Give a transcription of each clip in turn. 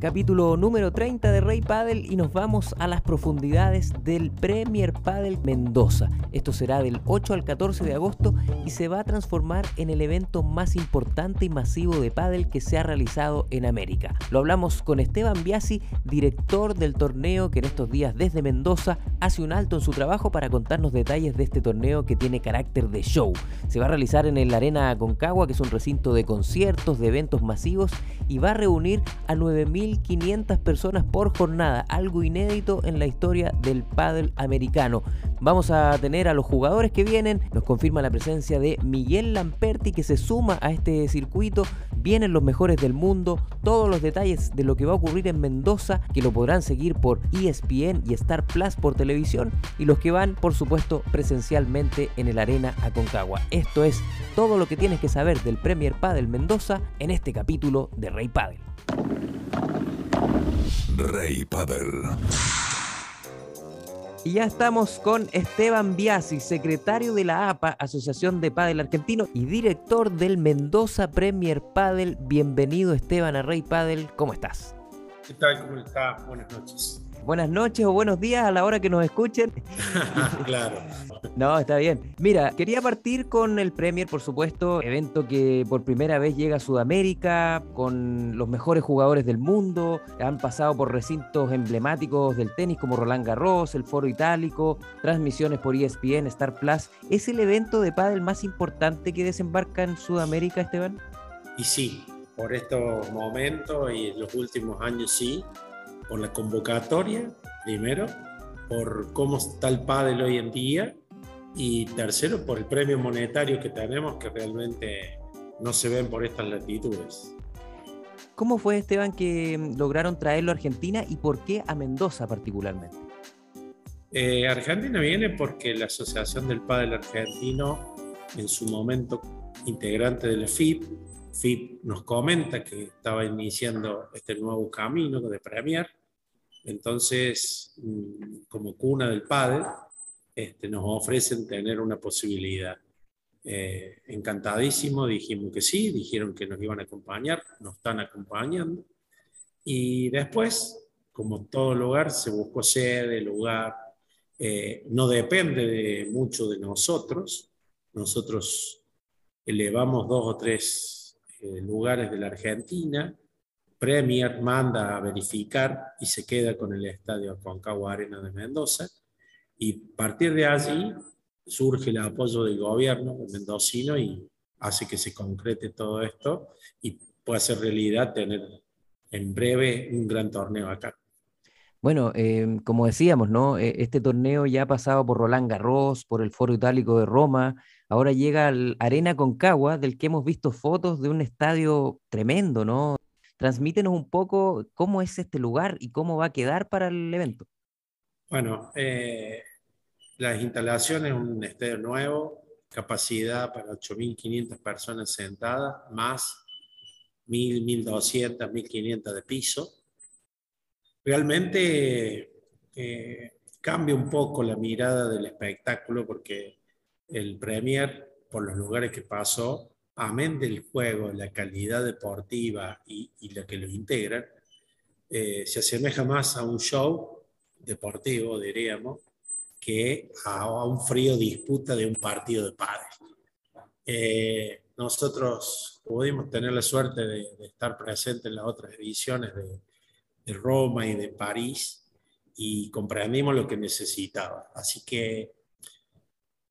capítulo número 30 de Rey Padel y nos vamos a las profundidades del Premier Padel Mendoza. Esto será del 8 al 14 de agosto y se va a transformar en el evento más importante y masivo de pádel que se ha realizado en América. Lo hablamos con Esteban Biasi, director del torneo que en estos días desde Mendoza hace un alto en su trabajo para contarnos detalles de este torneo que tiene carácter de show. Se va a realizar en el Arena Concagua, que es un recinto de conciertos, de eventos masivos y va a reunir a 9.500 personas por jornada, algo inédito en la historia del pádel americano. Vamos a tener a los jugadores que vienen, nos confirma la presencia de Miguel Lamperti que se suma a este circuito, vienen los mejores del mundo, todos los detalles de lo que va a ocurrir en Mendoza, que lo podrán seguir por ESPN y Star Plus por televisión, y los que van, por supuesto, presencialmente en el Arena Aconcagua. Esto es todo lo que tienes que saber del Premier Padel Mendoza en este capítulo de Rey Padel. Rey Padel. Y ya estamos con Esteban Biasi, secretario de la APA, Asociación de Padel Argentino, y director del Mendoza Premier Padel. Bienvenido Esteban a Rey Padel, ¿cómo estás? ¿Qué tal? ¿Cómo estás? Buenas noches buenas noches o buenos días a la hora que nos escuchen. claro. No, está bien. Mira, quería partir con el Premier, por supuesto, evento que por primera vez llega a Sudamérica, con los mejores jugadores del mundo, han pasado por recintos emblemáticos del tenis como Roland Garros, el Foro Itálico, transmisiones por ESPN, Star Plus. ¿Es el evento de pádel más importante que desembarca en Sudamérica, Esteban? Y sí, por estos momentos y los últimos años sí, por la convocatoria, primero, por cómo está el pádel hoy en día y tercero, por el premio monetario que tenemos que realmente no se ven por estas latitudes. ¿Cómo fue, Esteban, que lograron traerlo a Argentina y por qué a Mendoza particularmente? Eh, Argentina viene porque la Asociación del Pádel Argentino, en su momento integrante de la FIP, FIP nos comenta que estaba iniciando este nuevo camino de Premier entonces, como cuna del padre, este, nos ofrecen tener una posibilidad. Eh, encantadísimo, dijimos que sí, dijeron que nos iban a acompañar, nos están acompañando. Y después, como todo lugar, se buscó sede, lugar, eh, no depende de mucho de nosotros. Nosotros elevamos dos o tres eh, lugares de la Argentina, Premier manda a verificar y se queda con el estadio Concagua Arena de Mendoza. Y a partir de allí surge el apoyo del gobierno mendocino y hace que se concrete todo esto y pueda ser realidad tener en breve un gran torneo acá. Bueno, eh, como decíamos, ¿no? E, este torneo ya ha pasado por Roland Garros, por el Foro Itálico de Roma, ahora llega al Arena Concagua, del que hemos visto fotos de un estadio tremendo, ¿no? Transmítenos un poco cómo es este lugar y cómo va a quedar para el evento. Bueno, eh, las instalaciones, un estadio nuevo, capacidad para 8.500 personas sentadas, más 1.000, 1.200, 1.500 de piso. Realmente eh, cambia un poco la mirada del espectáculo porque el Premier, por los lugares que pasó, amén del juego, la calidad deportiva y, lo que lo integra, eh, se asemeja más a un show deportivo, diríamos, que a, un frío disputa de un partido de padres. Eh, nosotros pudimos tener la suerte de, estar presentes en las otras ediciones de, Roma y de París y comprendimos lo que necesitaba. Así que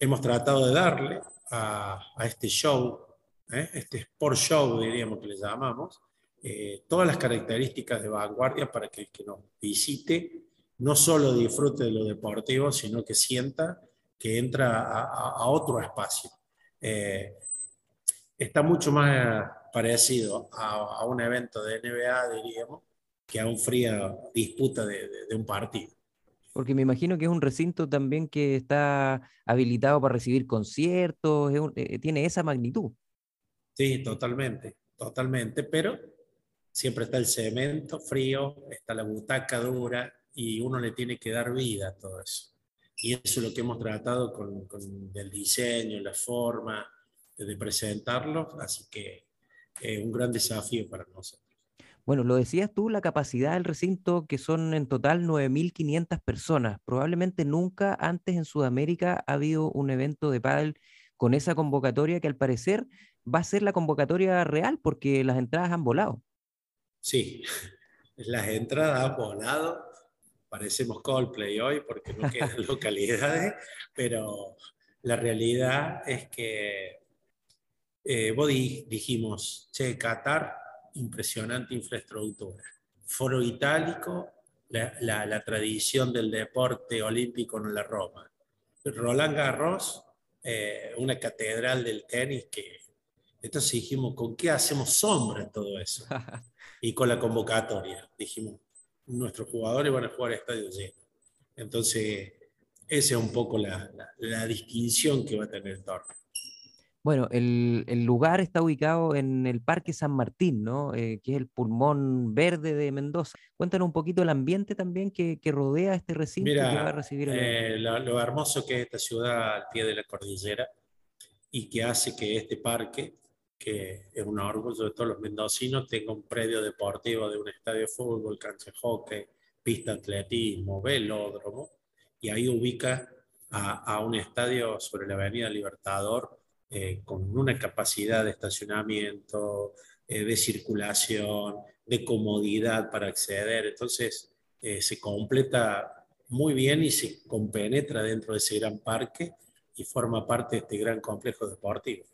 hemos tratado de darle a este show ¿eh? este Sport Show, diríamos que le llamamos, eh, todas las características de vanguardia para que el que nos visite no solo disfrute de lo deportivo, sino que sienta que entra a, otro espacio. Eh, está mucho más parecido a, un evento de NBA, diríamos, que a un fría disputa de, un partido. Porque me imagino que es un recinto también que está habilitado para recibir conciertos, tiene esa magnitud. Sí, totalmente, totalmente, pero siempre está el cemento frío, está la butaca dura y uno le tiene que dar vida a todo eso. Y eso es lo que hemos tratado con, el diseño, la forma de presentarlo, así que es un gran desafío para nosotros. Bueno, lo decías tú, la capacidad del recinto, que son en total 9.500 personas. Probablemente nunca antes en Sudamérica ha habido un evento de pádel con esa convocatoria que al parecer va a ser la convocatoria real porque las entradas han volado. Sí, las entradas han volado. Parecemos Coldplay hoy porque no quedan localidades, pero la realidad es que eh, vos dijimos, che, Qatar impresionante infraestructura. Foro itálico, la, tradición del deporte olímpico en la Roma. Roland Garros, eh, una catedral del tenis que... Entonces dijimos, ¿con qué hacemos sombra en todo eso? Y con la convocatoria, dijimos, nuestros jugadores van a jugar a estadio lleno. Entonces, esa es un poco la, la distinción que va a tener el torneo. Bueno, el, lugar está ubicado en el Parque San Martín, ¿no? Eh, que es el pulmón verde de Mendoza. Cuéntanos un poquito el ambiente también que, rodea este recinto que va a recibir eh, lo, hermoso que es esta ciudad al pie de la cordillera y que hace que este parque, que es un orgullo de todos los mendocinos, tenga un predio deportivo de un estadio de fútbol, cancha de hockey, pista de atletismo, velódromo, y ahí ubica a, un estadio sobre la Avenida Libertador eh, con una capacidad de estacionamiento, eh, de circulación, de comodidad para acceder. Entonces, eh, se completa muy bien y se compenetra dentro de ese gran parque y forma parte de este gran complejo deportivo.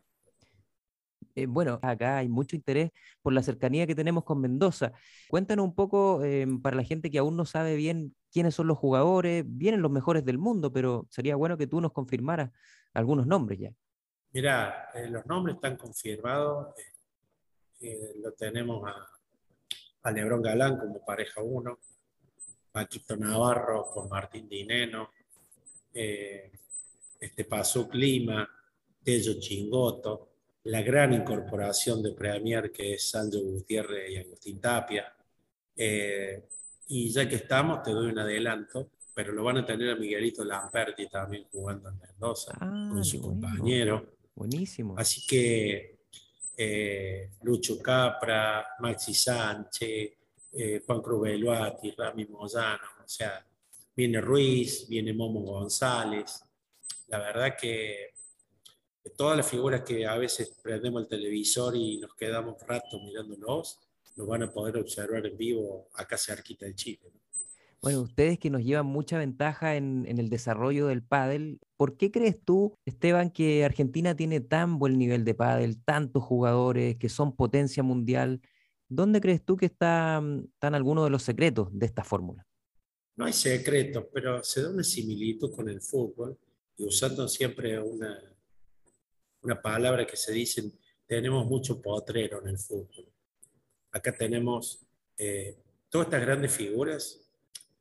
Bueno, acá hay mucho interés por la cercanía que tenemos con Mendoza. Cuéntanos un poco para la gente que aún no sabe bien quiénes son los jugadores, vienen los mejores del mundo, pero sería bueno que tú nos confirmaras algunos nombres ya. Mira, eh, los nombres están confirmados. Eh, eh, lo tenemos a, a Galán como pareja 1, Paquito Navarro con Martín Dineno, este Paso Clima, Tello Chingoto, la gran incorporación de Premier que es Sancho Gutiérrez y Agustín Tapia. y ya que estamos, te doy un adelanto, pero lo van a tener a Miguelito Lamperti también jugando en Mendoza, ah, con su compañero. Buenísimo. Así que eh, Lucho Capra, Maxi Sánchez, eh, Juan Cruz Beluati, Rami Moyano, o sea, viene Ruiz, viene Momo González. La verdad que todas las figuras que a veces prendemos el televisor y nos quedamos rato mirándolos, nos van a poder observar en vivo acá cerquita de Chile. Bueno, ustedes que nos llevan mucha ventaja en, el desarrollo del pádel, ¿por qué crees tú, Esteban, que Argentina tiene tan buen nivel de pádel, tantos jugadores que son potencia mundial? ¿Dónde crees tú que están, están algunos de los secretos de esta fórmula? No hay secretos, pero se da una similitud con el fútbol y usando siempre una, una palabra que se dice, tenemos mucho potrero en el fútbol. Acá tenemos eh, todas estas grandes figuras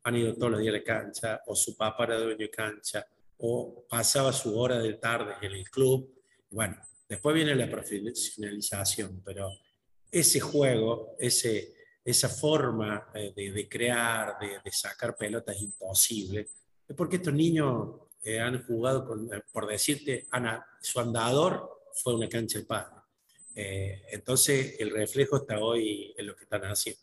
han ido todos los días a la cancha, o su papá era dueño de cancha, o pasaba su hora de tarde en el club. Bueno, después viene la profesionalización, pero ese juego, ese, esa forma eh, de, crear, de, sacar pelotas imposible, es porque estos niños eh, han jugado, con, eh, por decirte, Ana, su andador fue una cancha de padre. entonces, el reflejo está hoy en lo que están haciendo.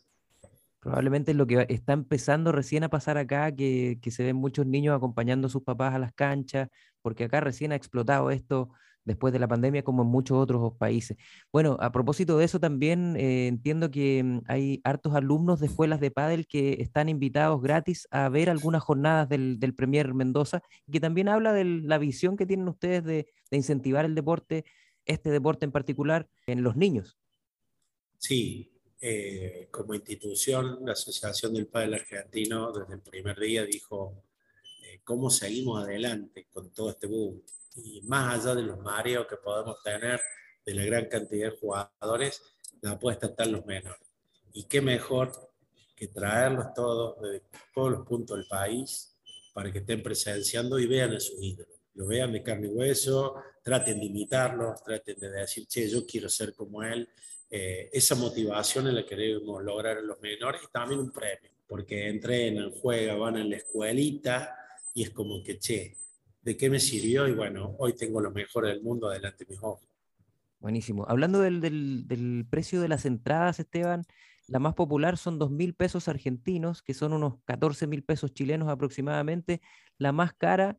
Probablemente lo que está empezando recién a pasar acá, que, se ven muchos niños acompañando a sus papás a las canchas, porque acá recién ha explotado esto después de la pandemia como en muchos otros países. Bueno, a propósito de eso también eh, entiendo que mm, hay hartos alumnos de escuelas de pádel que están invitados gratis a ver algunas jornadas del, Premier Mendoza, que también habla de la visión que tienen ustedes de, de incentivar el deporte, este deporte en particular, en los niños. Sí, eh, como institución, la Asociación del Padre Argentino desde el primer día dijo eh, cómo seguimos adelante con todo este boom. Y más allá de los mareos que podemos tener de la gran cantidad de jugadores, la apuesta está en los menores. Y qué mejor que traerlos todos de todos los puntos del país para que estén presenciando y vean a sus ídolos. Lo vean de carne y hueso, traten de imitarlos, traten de decir, che, yo quiero ser como él eh, esa motivación en la que queremos lograr en los menores y también un premio, porque entrenan, juegan, van en la escuelita y es como que, che, ¿de qué me sirvió? Y bueno, hoy tengo lo mejor del mundo delante de mis ojos. Buenísimo. Hablando del, del, precio de las entradas, Esteban, La más popular son 2 mil pesos argentinos, que son unos 14 mil pesos chilenos aproximadamente. La más cara,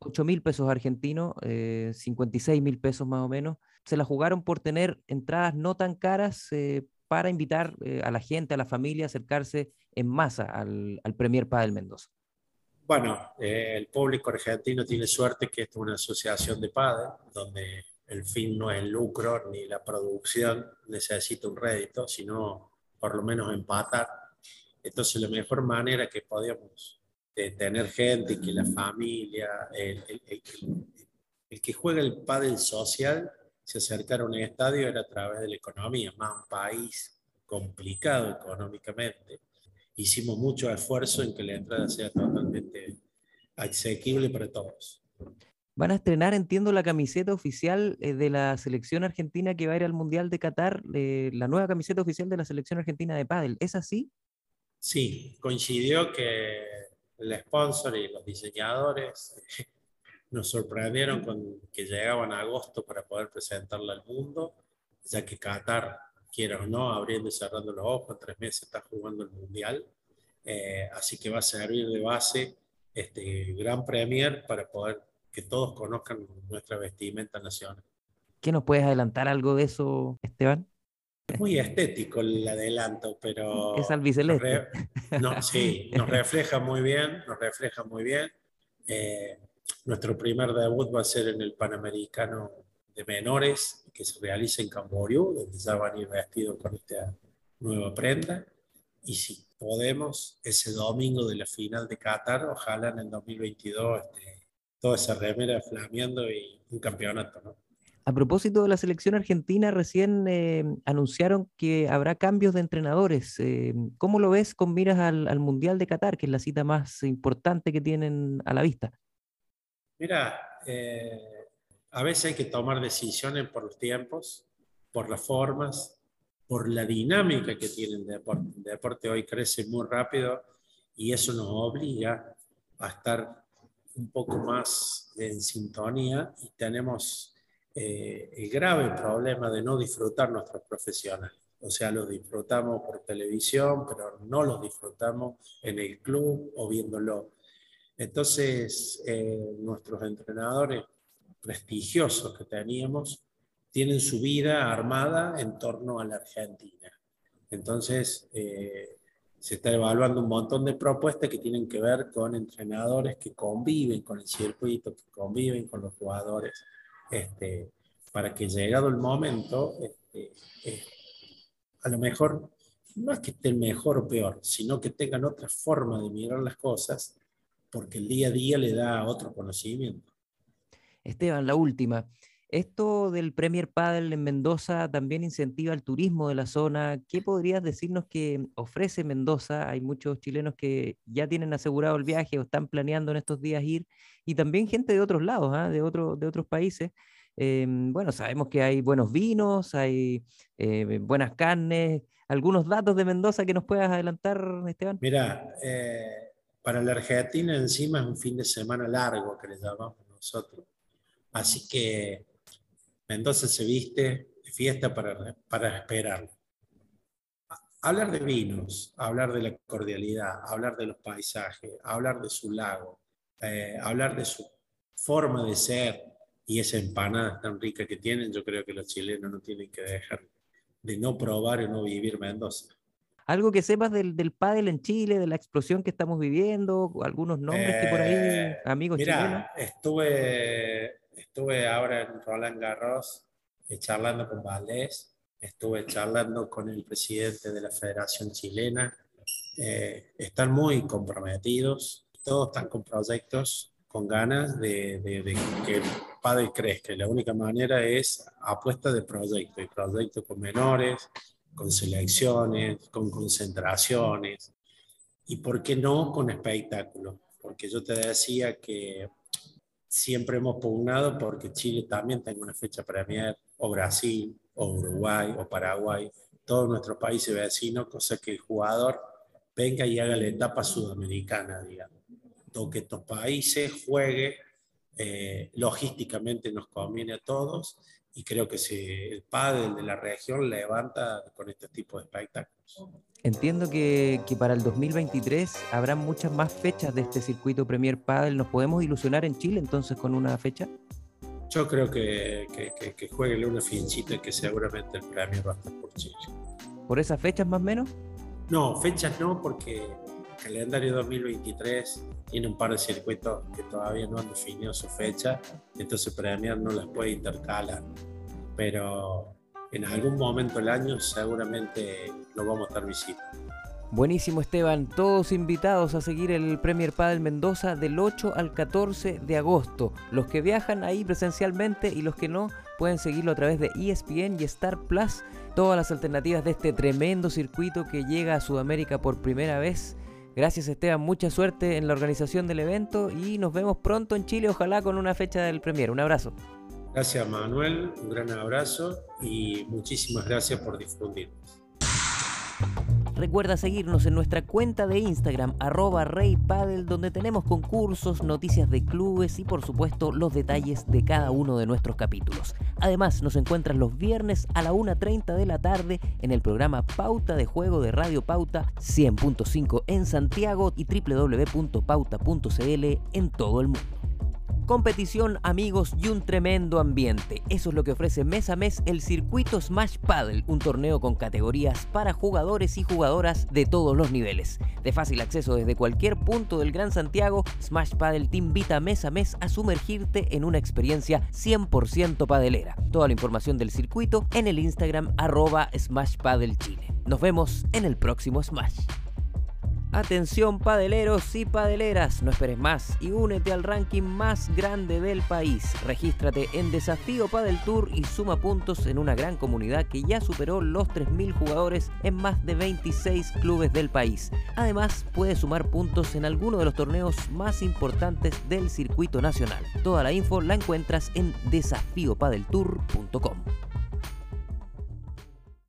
8 mil pesos argentinos, 56 eh, mil pesos más o menos. Se la jugaron por tener entradas no tan caras eh, para invitar eh, a la gente, a la familia, a acercarse en masa al, al Premier Padel Mendoza. Bueno, el público argentino tiene suerte que es una asociación de padres, donde el fin no es el lucro ni la producción necesita un rédito, sino por lo menos empatar. Entonces, la mejor manera que podíamos de tener gente, que la familia, el, el, que juega el pádel social, se acercara a un estadio era a través de la economía, más un país complicado económicamente. Hicimos mucho esfuerzo en que la entrada sea totalmente asequible para todos. Van a estrenar, entiendo, la camiseta oficial eh, de la selección argentina que va a ir al Mundial de Qatar, eh, la nueva camiseta oficial de la selección argentina de pádel. ¿Es así? Sí, coincidió que el sponsor y los diseñadores nos sorprendieron con que llegaban a agosto para poder presentarla al mundo, ya que Qatar, quiera o no, abriendo y cerrando los ojos, en tres meses está jugando el Mundial. Eh, así que va a servir de base este gran premier para poder que todos conozcan nuestra vestimenta nacional. ¿Qué nos puedes adelantar algo de eso, Esteban? Es muy estético el adelanto, pero... Es albiceleste. no, sí, nos refleja muy bien, nos refleja muy bien. Eh, nuestro primer debut va a ser en el Panamericano de Menores, que se realiza en Camboriú, donde ya van a ir vestidos con esta nueva prenda. Y si podemos, ese domingo de la final de Qatar, ojalá en el 2022 este, toda esa remera flameando y un campeonato, ¿no? A propósito de la selección argentina, recién eh, anunciaron que habrá cambios de entrenadores. Eh, ¿Cómo lo ves con miras al, Mundial de Qatar, que es la cita más importante que tienen a la vista? Mira, eh, a veces hay que tomar decisiones por los tiempos, por las formas, por la dinámica que tiene el deporte. El deporte hoy crece muy rápido y eso nos obliga a estar un poco más en sintonía y tenemos eh, el grave problema de no disfrutar nuestros profesionales. O sea, los disfrutamos por televisión, pero no los disfrutamos en el club o viéndolo. Entonces, eh, nuestros entrenadores prestigiosos que teníamos tienen su vida armada en torno a la Argentina. Entonces, eh, se está evaluando un montón de propuestas que tienen que ver con entrenadores que conviven con el circuito, que conviven con los jugadores, este, para que llegado el momento, este, eh, a lo mejor no es que estén mejor o peor, sino que tengan otra forma de mirar las cosas, porque el día a día le da otro conocimiento. Esteban, la última. Esto del Premier Padel en Mendoza también incentiva el turismo de la zona. ¿Qué podrías decirnos que ofrece Mendoza? Hay muchos chilenos que ya tienen asegurado el viaje o están planeando en estos días ir, y también gente de otros lados, ¿ah? de, otros países. Em, bueno, sabemos que hay buenos vinos, hay eh, buenas carnes. ¿Algunos datos de Mendoza que nos puedas adelantar, Esteban? Mira, eh, para la Argentina encima es un fin de semana largo que le llamamos nosotros. Así que Mendoza se viste de fiesta para, para esperar. Hablar de vinos, hablar de la cordialidad, hablar de los paisajes, hablar de su lago, eh, hablar de su forma de ser y esa empanada tan rica que tienen, yo creo que los chilenos no tienen que dejar de no probar y no vivir Mendoza. Algo que sepas del, del pádel en Chile, de la explosión que estamos viviendo, algunos nombres que por ahí, eh, amigos mira, chilenos. Estuve estuve ahora en Roland Garros eh, charlando con Valdés, estuve charlando con el presidente de la Federación Chilena. Eh, están muy comprometidos, todos están con proyectos, con ganas de, que el padre crezca. La única manera es apuesta de proyectos, y proyectos con menores, con selecciones, con concentraciones, y por qué no con espectáculos. Porque yo te decía que siempre hemos pugnado porque Chile también tenga una fecha premier, o Brasil, o Uruguay, o Paraguay, todos nuestros países vecinos, cosa que el jugador venga y haga la etapa sudamericana, digamos. O que estos países juegue, eh, logísticamente nos conviene a todos y creo que si el padre de la región levanta con este tipo de espectáculos. Entiendo que, que, para el 2023 habrá muchas más fechas de este circuito Premier Padel. ¿Nos podemos ilusionar en Chile entonces con una fecha? Yo creo que, que, que jueguenle una finchita y que seguramente el premio va a estar por Chile. ¿Por esas fechas más o menos? No, fechas no, porque el calendario 2023 tiene un par de circuitos que todavía no han definido su fecha, entonces Premier no las puede intercalar. Pero en algún momento del año seguramente lo vamos a estar visitando. Buenísimo Esteban, todos invitados a seguir el Premier Padel Mendoza del 8 al 14 de agosto. Los que viajan ahí presencialmente y los que no pueden seguirlo a través de ESPN y Star Plus. Todas las alternativas de este tremendo circuito que llega a Sudamérica por primera vez. Gracias Esteban, mucha suerte en la organización del evento y nos vemos pronto en Chile, ojalá con una fecha del Premier. Un abrazo. Gracias Manuel, un gran abrazo y muchísimas gracias por difundirnos. Recuerda seguirnos en nuestra cuenta de Instagram, arroba reypadel, donde tenemos concursos, noticias de clubes y por supuesto los detalles de cada uno de nuestros capítulos. Además, nos encuentras los viernes a la 1.30 de la tarde en el programa Pauta de Juego de Radio Pauta 100.5 en Santiago y www.pauta.cl en todo el mundo competición, amigos y un tremendo ambiente. Eso es lo que ofrece mes a mes el circuito Smash Paddle, un torneo con categorías para jugadores y jugadoras de todos los niveles. De fácil acceso desde cualquier punto del Gran Santiago, Smash Paddle te invita mes a mes a sumergirte en una experiencia 100% padelera. Toda la información del circuito en el Instagram arroba Smash Paddle Chile. Nos vemos en el próximo Smash. Atención padeleros y padeleras, no esperes más y únete al ranking más grande del país. Regístrate en Desafío Padel Tour y suma puntos en una gran comunidad que ya superó los 3.000 jugadores en más de 26 clubes del país. Además, puedes sumar puntos en alguno de los torneos más importantes del circuito nacional. Toda la info la encuentras en desafíopadeltour.com.